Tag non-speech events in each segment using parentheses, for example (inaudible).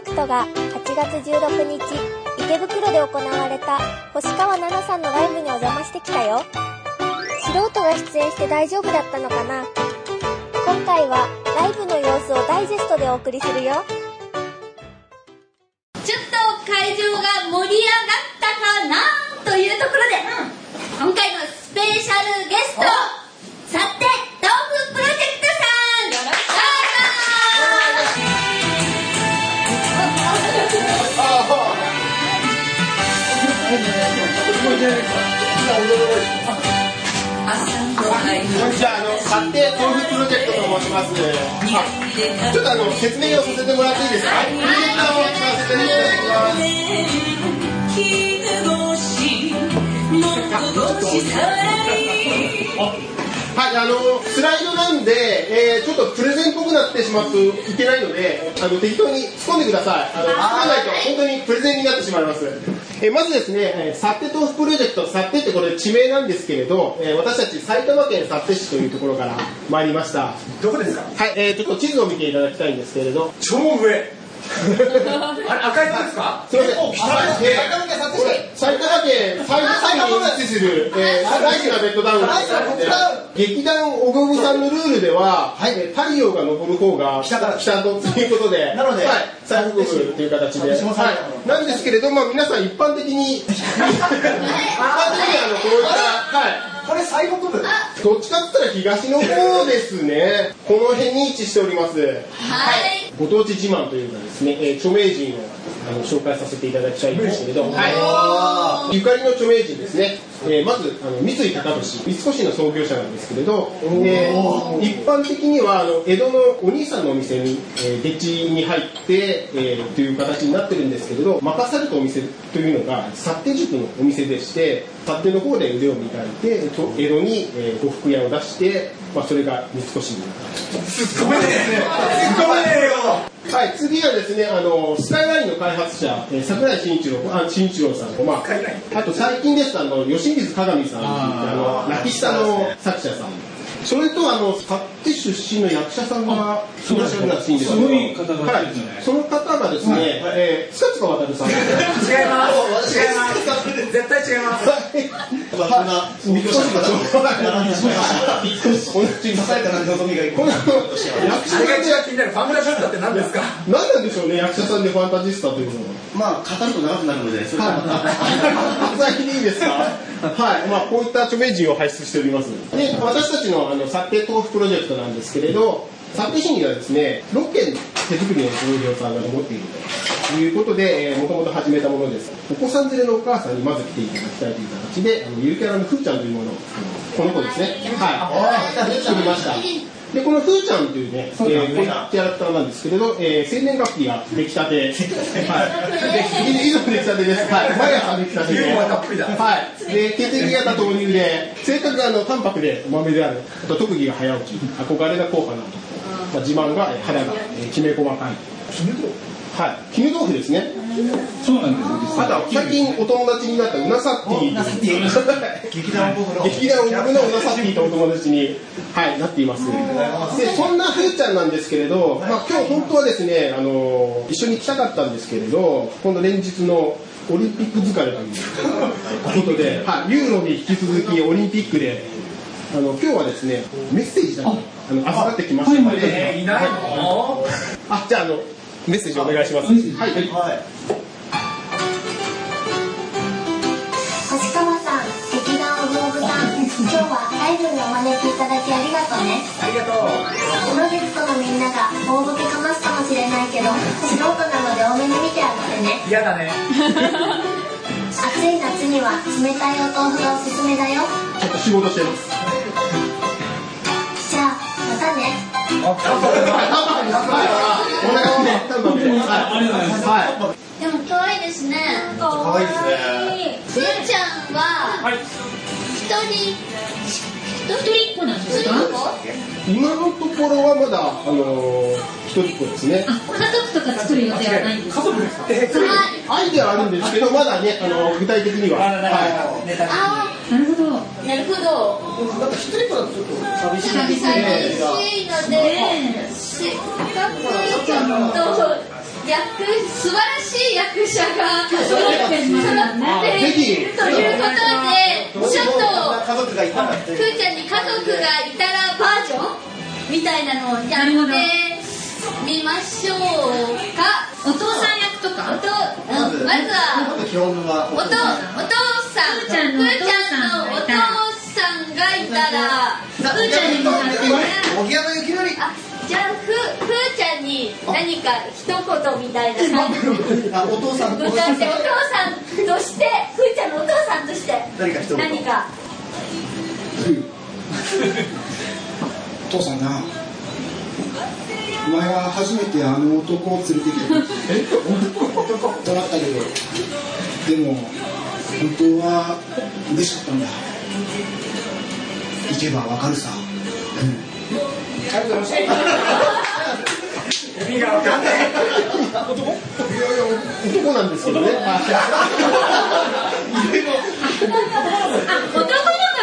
ェクトが8月16日、池袋で行われた星川奈々さんのライブにお邪魔してきたよ。素人が出演して大丈夫だったのかな？今回はライブの様子をダイジェストでお送りするよ。じゃあ、あの、勝手豆腐プロジェクトと申します。あちょっとあの、説明をさせてもらっていいですか？プロジェクターを使わせていただきます。はい、あの、スライドなんで、えー、ちょっとプレゼンっぽくなってしまうといけないので、あの、適当に突っ込んでください。あの、突っ込まないと本当にプレゼンになってしまいます。えーまずですね、えー、サッテ豆腐プロジェクト、サッテってこれ地名なんですけれど、えー私たち埼玉県幸手市というところから参りました。どこですか？はい、えー、ちょっと地図を見ていただきたいんですけれど、超上 (laughs) あれ赤いとこですか？す。みません。はいえーこれ埼玉県最西に位置する、えー、大事なベッドダウンです。劇団おごぶさんのルールでは、えー太陽が昇る方が北から北とということで、なのではい、最北部という形で、はい、なんですけれども、皆さん一般的に、(laughs) 一般的にあのこういった、はい。これ最北部。どっちかって言ったら東の方ですね。この辺に位置しております。はい。ご当地自慢というのはですね、えー著名人をあの紹介させていただきたいんですけれど、はい、ゆかりの著名人ですね、えーまずあの三井高利三越の創業者なんですけれど、えー一般的にはあの江戸のお兄さんのお店に、えー、に入って、えーという形になってるんですけれど。任されたお店というのが幸手塾のお店でして幸手の方で腕を磨いてと江戸に、えー呉服屋を出して、まあ、それが三越になった。すっごいねすっごいねよ。はい、次はですね、あの、スカイラインの開発者、えー桜井慎一郎、あ、慎一郎さんと、まああと最近ですと、あの、吉水鏡さんあの、泣き下の作者さん。それと、あの、勝手出身の役者さんがいらっしゃるらしいんですよ。すごい方がはい。その方がですね、えー、塚塚渡さん。違います違います絶対違いますはい、三越の同じこの役者さんであれが一番気になるファンタジスタって何ですか何なんでしょうね、役者さんでファンタジスタというのは。まあ、語ると長くなるので、それいいですかはい、まあ、こういった著名人を輩出しております。で、私たちのあの、サッテ豆腐プロジェクトなんですけれど、サッテ市にはですね、6軒手作りの工業さんが残っているということで、えー、もともと始めたものです。お子さん連れのお母さんにまず来ていただきたいという形で、あの、ゆるキャラのふーちゃんというものを、この子ですね。はい。作りました。で、このふーちゃんというね、えー、こういうキャラクターなんですけれど、えー、生年月日が出来たて。はい。で、以上出来たてです。はい。毎朝出来たてで。はい。で、血液型豆乳で、性格があの淡白で豆である。あと特技が早起き。憧れが高価な男。まあ、自慢がえー肌がえーきめ細かい。はい。絹豆腐ですね。そうなんですよ実あとは最近お友達になったうなさっティ劇団僕の。劇団僕のうなさっティとお友達に、はい、なっています。で、そんなふーちゃんなんですけれど、まあ今日本当はですね、あの、一緒に来たかったんですけれど、今度連日のオリンピック疲れということで、はい、ユーロに引き続きオリンピックで、あの、今日はですね、メッセージだけ、あの、預かってきましたので、えーいないの？あ、じゃあ、あの、メッセージお願いします。はい。はい。星川さん、劇団お道具さん、今日はライブにお招きい。ただきありがとうね。ありがとうプロジェクトのみんなが大ボケかますかもしれない。けど、素人なので多めに見てあげてね。嫌だね暑い。夏には冷たい。お豆腐がおすすめだよ。ちょっと仕事してます。でも可愛いですね。可愛いですね。ふーちゃんは、一人、一人っ子なんですか今のところはまだ、あのー、一人っ子ですね。家族とか作る予定はないんですか？家族です。かえアイデアはあるんです。けど、まだね、あの具体的には。はあなるほどあ、なるほど。なんか一人っ子だとちょっと寂しい寂しいので、せっかくちょっと役素晴らしい役者が揃揃っているということでちょっと家族がいたらふーちゃんに家族がいたらバージョンみたいなのをやってみましょうかお父さん役とかおとうんまずは基本はおとお父さんふーちゃんのお父さんふーちゃんのお父さんがいたらふーちゃんに向かってじゃあふふーちゃんに何か一言みたいな感じ。であお父さんてお父さんとしてふーちゃんのお父さんとして何か一言。何か。お父さんな。お前は初めてあの男を連れてきた。え？男？となったけど。でも本当は嬉しかったんだ。行けばわかるさ。男？なんですけどね男の子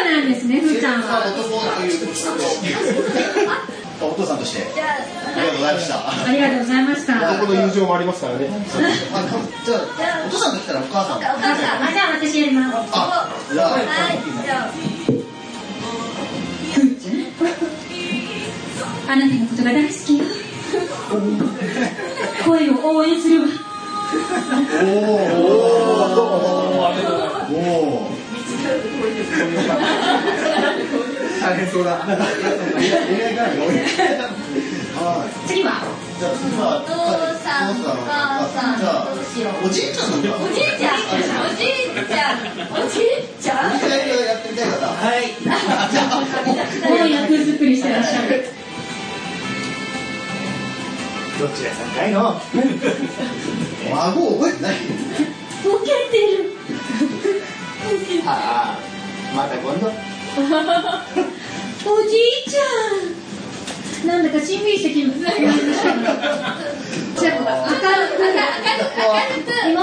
なんですねふーちゃんは。男というお父さんとして。じゃありがとうございました。ありがとうございました。男の友情もありますからね。あじゃあお父さんと来たらお母さん。あお母さんあじゃあ私やります。あじゃあ。はい。じゃああなたのことが大好き。よ声を応援するわ。おお大変そうだ次は？じゃあ次はお父さんお母さん。じゃあどうしようおじいちゃん。のおじいちゃんおじいちゃんおじいちゃんおじいちゃんやってみたい方はいじゃあもう役作りしてらっしゃるどっちが高いの孫覚えてないボケてるああまた今度おじいちゃんなん。だかしん。みりしてきましたじゃあ明るく明るく明るく妹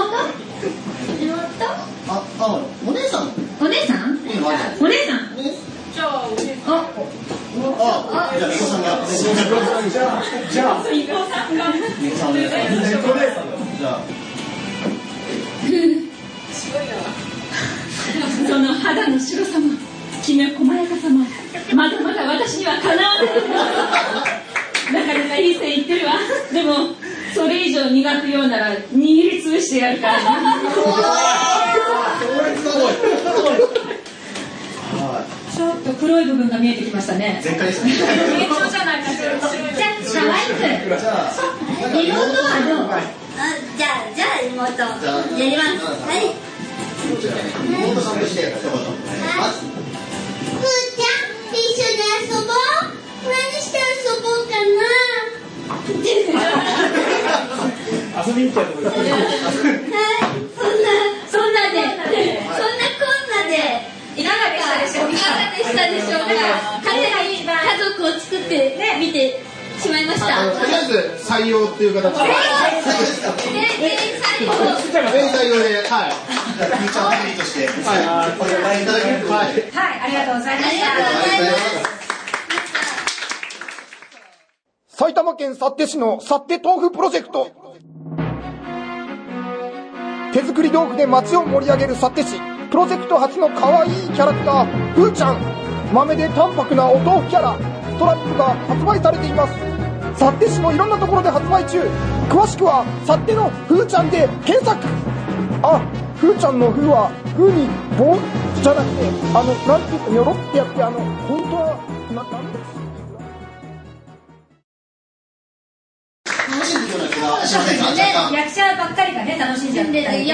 妹ああお姉さん。お姉さん。お姉さん。じゃあみこさん。ああじゃあその肌の白さもきめ細やかさも私にはかなわない。なかなかいい線いってるわ。でもそれ以上磨くようなら握りつぶしてやるから。ねはちょっと黒い。部分が見えてきましたねい。前回ですねじゃあ可愛くじゃあ妹はどうじゃあじゃあ妹やりますはい。妹さんとして一言まず遊ぼう。何して遊ぼうかな。遊びに行ったとこですはい。そんなそんなで。そんなこんなで。いかがでしたでしょうか？いかがでしたでしょうか？勝手に家族を作って見てしまいました。とりあえず採用っていう形で。全然最後全採用ではい。フーチャーファミリーとしてはい。これをご覧い。ただけるとい。うことではい。はい。ありがとうござい。まありがとうござい。ます埼玉県幸手市の幸手豆腐プロジェクト。手作り豆腐で街を盛り上げる幸手市。プロジェクト初の可愛いいキャラクターふーちゃん。豆で淡白なお豆腐キャラ。ストラップが発売されています。幸手市のいろんなところで発売中。詳しくは幸手のふーちゃんで検索。あふーちゃんのふーはふーに棒じゃなくてあのなんていうかニョロってやってあの本当はななんです。しんでるような気がしませんか若干役者ばっかりがね楽しんじゃったり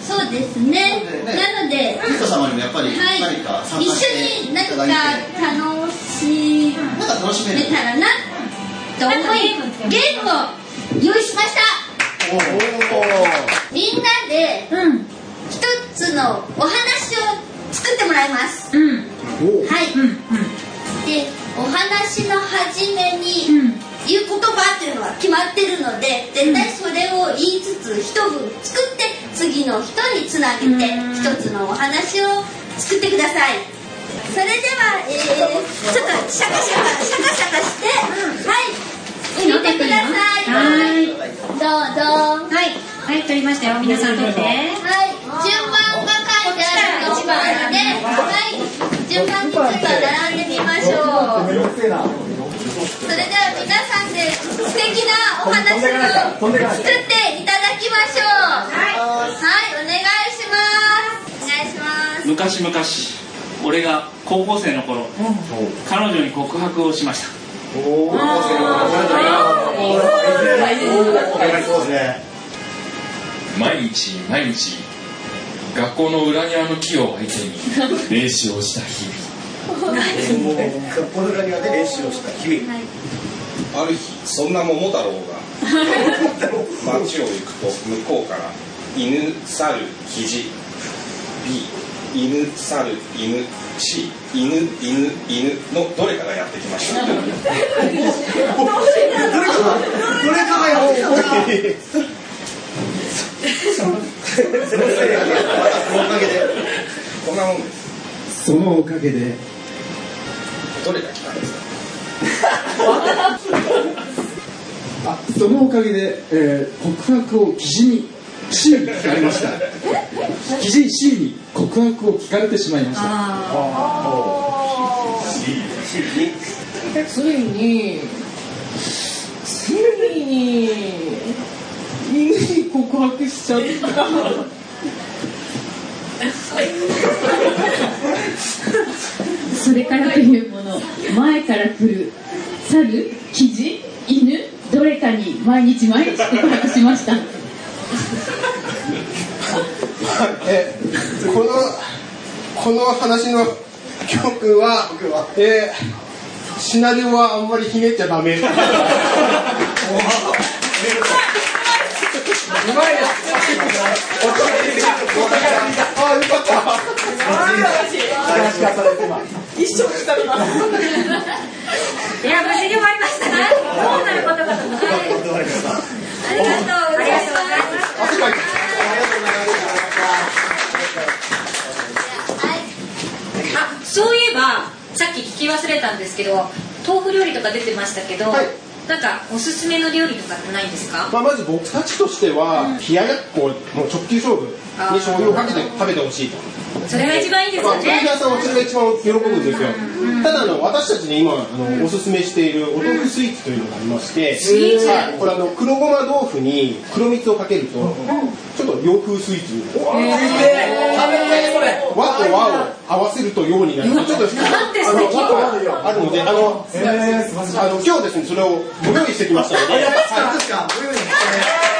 そうですね。なのでゲスト様にもやっぱりはい。何か参一加して緒に何かいただいて楽しなんか楽しめたらなと思いゲームを用意しました。おおみんなでうん。一つのお話を作ってもらいます。うん。はい。うん。でお話の初めにうん言う言葉っていうのは決まってるので絶対それを言いつつ一文作って次の人につなげてうん。一つのお話を作ってください。それでは、えー、ちょっとシャカシャカシャカシャカして、はい。見てください。はい。どうぞ。はい。はい取りましたよ。皆さん取って。はい、順番が書いてあるところで、はい、順番にちょっと並んでみましょう。それでは皆さんで素敵なお話を作っていただきましょう。はい、はい、お願いします。お願いします。昔々俺が高校生の頃彼女に告白をしました毎日毎日学校の裏庭の木を相手に練習をした日々学校の裏庭で練習をした日々ある日そんな桃太郎が (laughs) 街を行くと向こうから犬猿肘 B 犬猿犬 C 犬犬犬のどれかがやってきました。どれかがやってきた。そのおかげで。こんなもんで。すそのおかげで。どれが来たんですか？(laughs) あそのおかげで、えー告白を記事に C に聞かれました。記事 C に告白を聞かれてしまいました。ついについに犬に告白しちゃった。それからというもの前から来る猿キジれかに毎日毎日告白しました。(laughs) えこのこの話の教訓は、えーシナリオはあんまりひねっちゃダメ。うまいあ、よかった。一生したりますいや無事に終わりましたねどうなることかと思ってありがとうございます。ありがとうございます。あそういえばさっき聞き忘れたんですけど豆腐料理とか出てましたけど、はいなんかおすすめの料理とかってないんですか？まあ、まず僕たちとしては、冷ややっこの直球勝負に醤油をかけて食べてほしいと。それが一番いいですまあ、よ豆腐ね屋さんはそれが一番喜ぶんですよ。ただあの私たちに今あのおすすめしているお豆腐スイーツというのがありまして、はい、これあの黒ごま豆腐に黒蜜をかけると、ちょっと洋風スイーツに。和と和を合わせると洋になる。ちょっとあの素敵和があるので、あの、あの今日ですねそれをご用意してきましたので、はい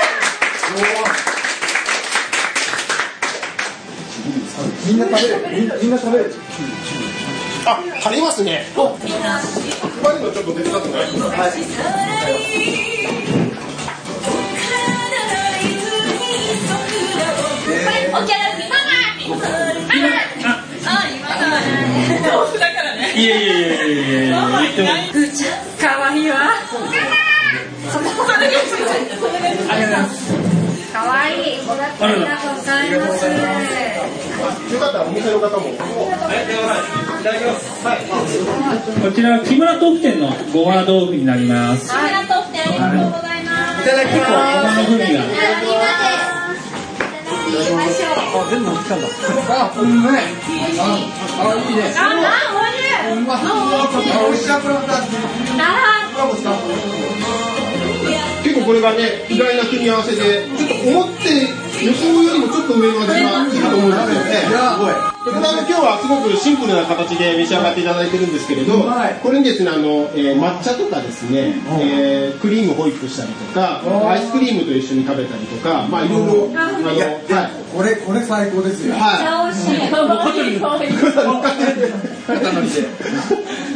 みんな食べる？みんみんな食べる？あ、足りますね。配るのちょっと手伝ってもらってい。い。ですか。これおキャラママママあ、今だ豆腐だからね。い。やい。やい。やい。やい。やい。ありがとうござい。ます。かわい。い。ありがとうございます。よかったらお店の方も。こちら木村豆腐店のごま豆腐になりますありがとうってありがとうござい。ます。い。ただきごまの風味が。あ全部持ってきたんだあうまい。ああい。い。ねあ、あ、うまい。あ美味しい。なこれまた結構これがね意外な組み合わせで思って予想よりもちょっと上の味がいいと思うんですよね。でこれあの今日はすごくシンプルな形で召し上がっていただいてるんですけれど、これにですねあの、えー抹茶とかですね、えークリームホイップしたりとか、アイスクリームと一緒に食べたりとか、まあいろいろあのはい。これこれ最高ですよ。はい。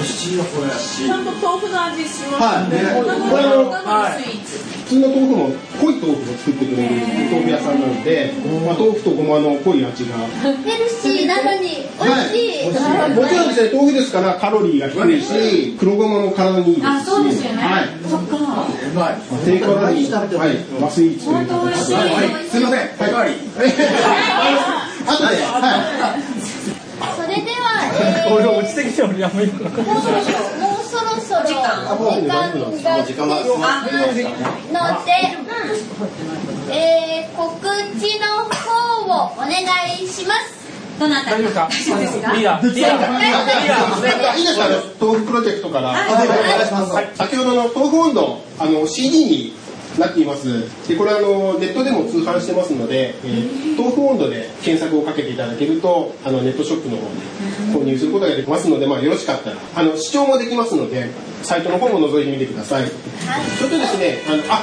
美味しい。よこれちゃんと豆腐の味しますはい。ね。これあの普通の豆腐も濃い豆腐を作ってくれる豆腐屋さんなので、まあ、豆腐とごまの濃い味が。ヘルシーなのに美味しい。はい、もちろんですね、豆腐ですからカロリーが低いし、黒ごまも体にいいですし。あそうですよねはい。そっか。うまい低カロリー、はい、和スイーツという本当美味しい。はいすいませんおかわりあとで、はい。それでは、えー、落ちてきてもやめようもうそろそろ、もうそろそろ、時間が来てます。ので、えー、告知の方をお願いします。どなた大丈夫です。かリーダーリーダーリーダーいいです。かあの豆腐プロジェクトから、はい先ほどの豆腐温度の CD になっています。でこれあのネットでも通販してますので、えー豆腐温度で検索をかけていただけるとあのネットショップの方で購入することができますので、まあ、よろしかったらあの視聴もできますのでサイトの方も覗いてみてください、それとですねあのあ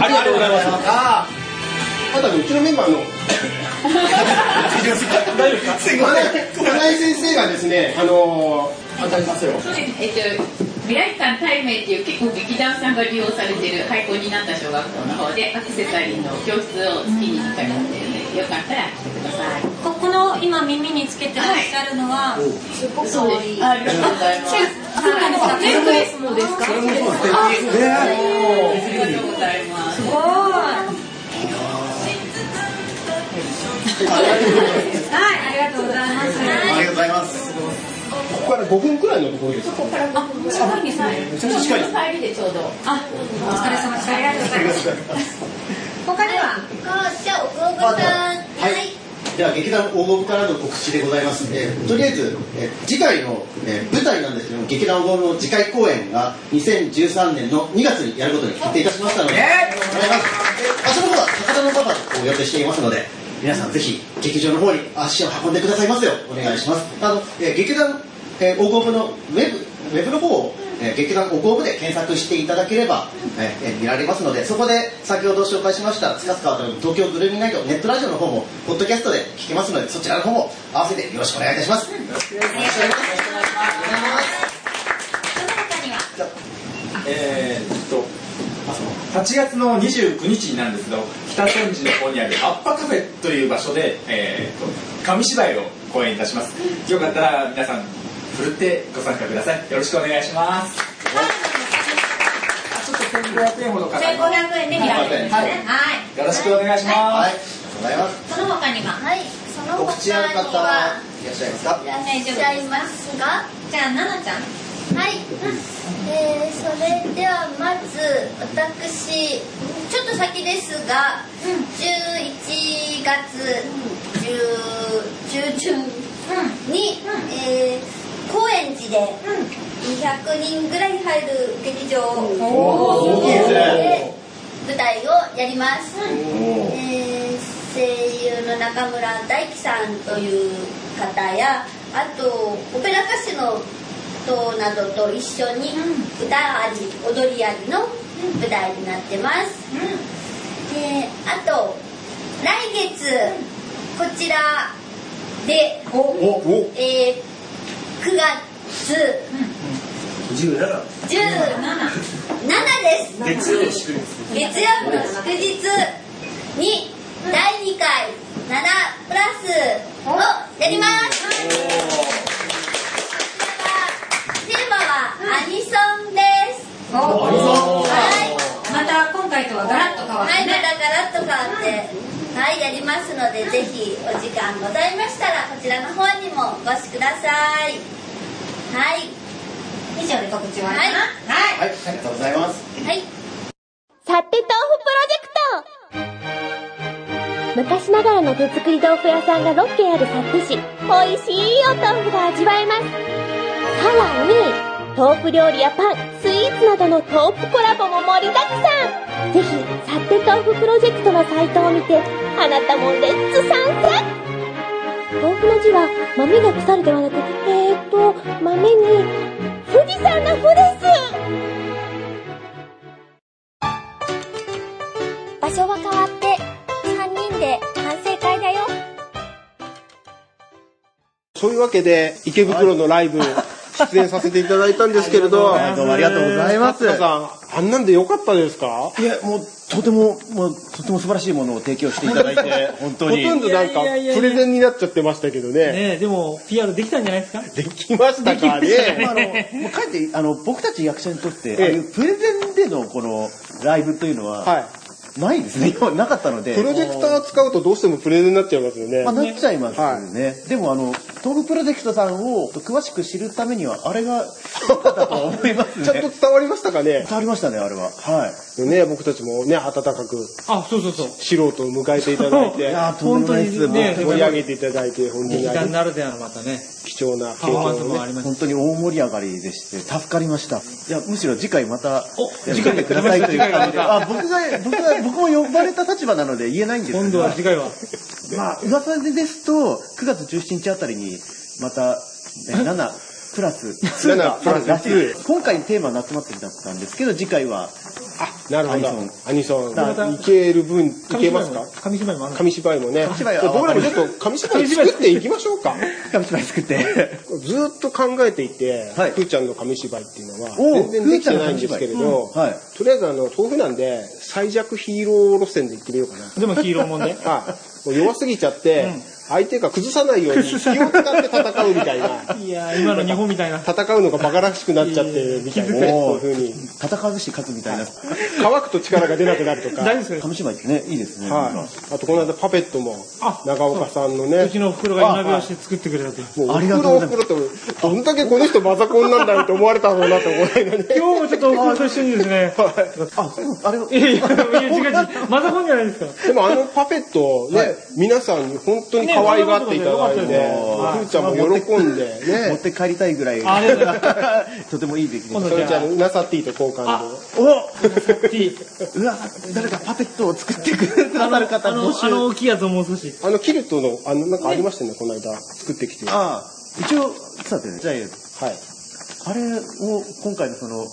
あありがとうございます。ああとうちのメンバーの大丈夫ですか？金井先生がですねあの当たりますよえっと未来館タイメっていう結構劇団さんが利用されている廃校になった小学校の方でアクセサリーの教室を月に1回やってるのでよかったら来てください。ここの今耳につけてらっしゃるのは、すごくい。ですありがとうござい。ますはいネックレスもです。かそれもそうですねありがとうございます。すごいはい、ありがとうございます。ありがとうございます。ここから5分くらいのところですここからあ、近いですね。めちゃくちゃ近い帰りでちょうどあ、お疲れ様でした。ありがとうございます。他には、あじゃあ、おごぶさん。はい。では劇団大ゴからの告知でございます、えーとりあえず、えー次回の、えー舞台なんですけども劇団大ゴの次回公演が2013年の2月にやることに決定いたしましたので、お願いしますで場所の方は高田の馬場を予定していますので皆さんぜひ劇場の方に足を運んでくださいますようお願いしますあの、えー劇団、えー、大ゴのウェブウェブの方を、えー劇団おこぶで検索していただければ、えーえー見られますのでそこで先ほど紹介しましたつかつかわたる東京グルーミーナイトネットラジオの方もポッドキャストで聞けますのでそちらの方も合わせてよろしくお願いいたします。よろしくお願いします。えーっと8月の29日になるんですけど北千住の方にあるアッパカフェという場所で、えー紙芝居を公演いたします。よかったら皆さんふるってご参加ください。よろしくお願いします。ちょっと1500円ほどかかります1500円で見られるんですね。はい。はい。よろしくお願い。します、はい。ありがとうござい。ますその他にははい。その他には。はいらっしゃいますか？いらっしゃいますが。じゃあ奈々ちゃん。はい、えー、それではまず私ちょっと先ですが、11月10中旬に、えー高円寺で200人ぐらい入る劇場。おー大きいですね。で舞台をやります、えー声優の中村大樹さんという方やあとオペラ歌手の人などと一緒に歌あり踊りありの舞台になってます、であと来月こちらで、えー9月17 17です。月曜の祝日月曜の祝日に第2回7プラスをやります。テーマはアニソンです。アニソンはい。また今回とはガラッと変わってはい、ま。たガラッと変わって、はい、やりますので、ぜひお時間ございましたら、こちらの方にもお越しください。はい。以上で告知終わりは。はい。はいありがとうございますはい。さて豆腐プロジェクト昔ながらの手作り豆腐屋さんが6軒ある幸手市。美味しいお豆腐が味わえます。さらに、豆腐料理やパン、スイーツなどの豆腐コラボも盛りだくさん。ぜひ、さて豆腐プロジェクトのサイトを見て、あなたもレッツ参戦豆腐の字は、豆が腐るではなく、えーと、豆に、富士山の富です。場所は変わって3人で反省会だよ。そういうわけで池袋のライブ (laughs) 出演させていただいたんですけれど、はいどうもありがとうございます。あんなんでよかったですか？いや、もう、とても、もう、とても素晴らしいものを提供していただいて、(laughs) 本当に。ほとんどなんかプレゼンになっちゃってましたけどね。ねでも PR できたんじゃないですか？できましたかまああのね。もうかえってあの僕たち役者にとって、ええああいうプレゼンでのこのライブというのは、ないですね。(laughs) 今なかったので。プロジェクター使うとどうしてもプレゼンになっちゃいますよね。まあ、なっちゃいますね。でも、あの、東北プロジェクトさんを詳しく知るためには、あれが (laughs) 良かったと思いますね。ちゃんと伝わりましたかね？伝わりましたね、あれは。はい。ね、僕たちもね、温かく、あ、そうそうそう。素人を迎えていただいて、(laughs) いやとんでもないですね盛り上げていただいて、本当に劇あり団ならではのまたね、貴重な経験をね。もありまし本当に大盛り上がりでして、助かりました。いや、むしろ次回また、次回やってくださいという感じで。あ、僕が、僕が、僕も呼ばれた立場なので言えないんですけど今度は次回は。まあ、噂でですと、9月17日あたりに、また、ね、7プラス (laughs) 2があるらしい。今回テーマ夏祭りだったんですけど、次回は、なるほどアニソン。アニソン。だいける分、いけますか？紙芝居もあるの紙芝居もね。紙芝居は僕らもちょっと紙芝居作っていきましょうか。紙芝居作って。ずーっと考えていて、ふーちゃんの紙芝居っていうのは、全然できてないんですけれど、うんはいとりあえずあの、豆腐なんで、最弱ヒーロー路線で行ってみようかな。でもヒーローもんで。(laughs) はい。もう弱すぎちゃって、相手が崩さないように気を使って戦うみたいな。いやー、今の日本みたいな。戦うのがバカらしくなっちゃって、みたいなそういうふうに。戦うし勝つみたいな。乾くと力が出なくなるとか。大丈夫ですか紙芝居ってね、いいですね。はい。あとこの間パペットも、長岡さんのね。うちのお袋が夜なびをして作ってくれたと。もうお袋お袋と、どんだけこの人マザコンなんだろうって思われたろうなって思わないのに。今日もちょっとお袋と一緒にですね。(laughs) あ、あれ、いやいや、いや違う違う。マザコンじゃないですか。でもあのパペットね、皆さんに本当に可愛がっていただいて、ふーちゃんも喜んでね。持って帰りたいぐらい。(laughs) とてもいい出来でそれじゃあ、ナサティと交換で。おうわ、誰かパペットを作ってくださる方あの、あの大きいやつをもう少し。あの、キルトの、あの、なんかありましたね、この間、作ってきて。ああ、一応、さてね、じゃあ、はい。あれを今回のその、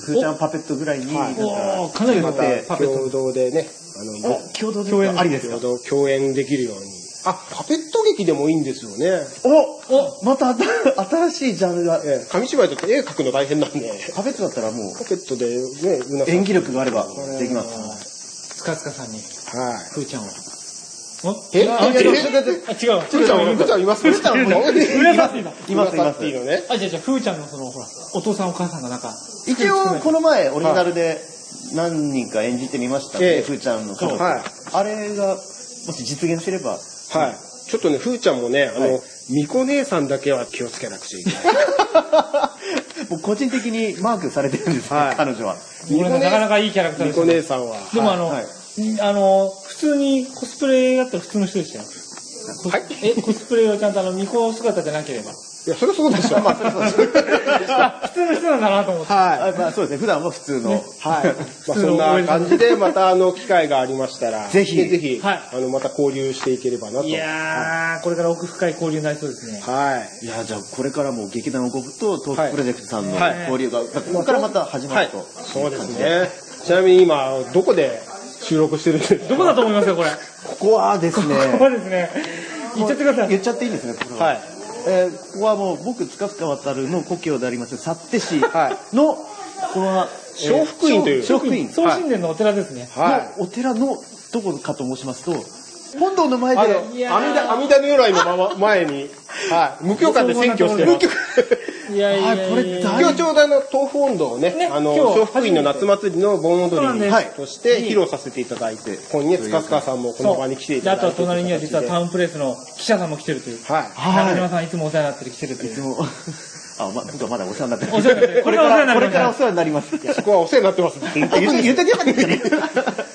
ふーちゃんパペットぐらいに、はいなんかなりまたで、共同でね、あの、お共同で共演ありですか共同共演できるように。あ、パペット劇でもいいんですよね。おおまた新しいジャンルが。ええ。紙芝居だと絵描くの大変なんで、パペットだったらもパペットでね、うなう、演技力があればできます。つかつかさんに、はい。ふーちゃんを。え？あ、違う。え？違う。ふーちゃん、ふーちゃんいます？ふーちゃんもいます。います。います。のね。あ、じゃあじゃあ、ふーちゃんのその、ほら、お父さんお母さんがなんか、一応、この前、オリジナルで何人か演じてみましたね、ええ。ふーちゃんの。はい。あれが、もし実現すれば、はい。ちょっとね、ふーちゃんもね、あはいの、みこ姉さんだけは気をつけなくちゃいけない。(laughs) もう個人的にマークされてるんですね、はい彼女は。なかなかいいキャラクターみこですね姉さんは。でもあの、はいあの、普通にコスプレやったら普通の人でしたよ。はい。え、コスプレはちゃんとあの、巫女姿じゃなければ。いや、それはそうでしょ。まあ、それそうです。(laughs) あ普通の人なんだなと思って。はあまあ、そうですね、普段は普通の。い。はい。(laughs) まあ、そんな感じで、また、あの、機会がありましたら、ぜひぜひ、はいあの、また交流していければなと。いやー、これから奥深い交流になりそうですね。はい。いや、じゃあ、これからも劇団王国とトークプロジェクトさんのはい交流が、ここからまた始まると。そうですね。ちなみに今、どこで収録してる？んですかどこだと思いますか、これ。ここはですね、ここですね。言っちゃってください。言っちゃっていいんですね、ここははい。えーここはもう僕、塚塚渡るの故郷であります、幸手市はの、この、小福院という小福院送信殿のお寺ですね。はい。のお寺のどこかと申しますと、本堂の前で、阿弥陀、阿弥陀如来のまま、前に、はい。無許可で選挙してます。いやいやいやあこれ大今日ちょうどあの、豆腐温度をね、あの、小福院の夏祭りの盆踊りとして披露させていただいて、今夜、塚塚さんもこの場に来ていただいて。とは隣には実はタウンプレスの記者さんも来てるという。はい。中島さんいつもお世話になってる来てるという。あ、ま、僕はまだお世話になってる。お世話になってるこれから、これからおこ世話になります。そこはお世話になってます。(laughs) 言って言って言ってけば (laughs)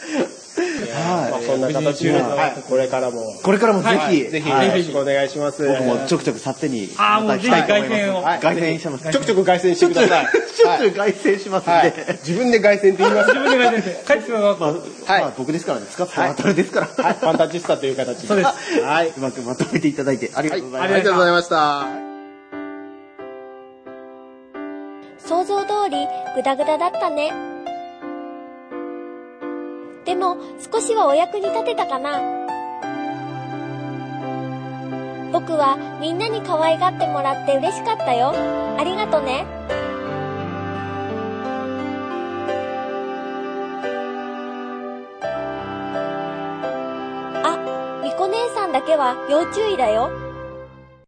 い。そんな形で、はい、これからも、これからもぜひ、ぜひよはい。ろしくお願いします。僕もちょくちょく去手に、あーもうぜひ凱旋を。はい。凱旋します。ちょくちょく凱旋してください。ちょっと凱旋しますんはい。で。自分で凱旋って言います。自分で書いてて、帰ってきたのまあ、まあ僕ですからね、使って渡るですから。はい、ファンタジスタという形で。そうです。はい。うまくまとめていただいてありがとうございます。ありがとうございました。想像通りグダグダだったね。でも少しはお役に立てたかな。僕はみんなに可愛がってもらって嬉しかったよ。ありがとね。あ、みこ姉さんだけは要注意だよ。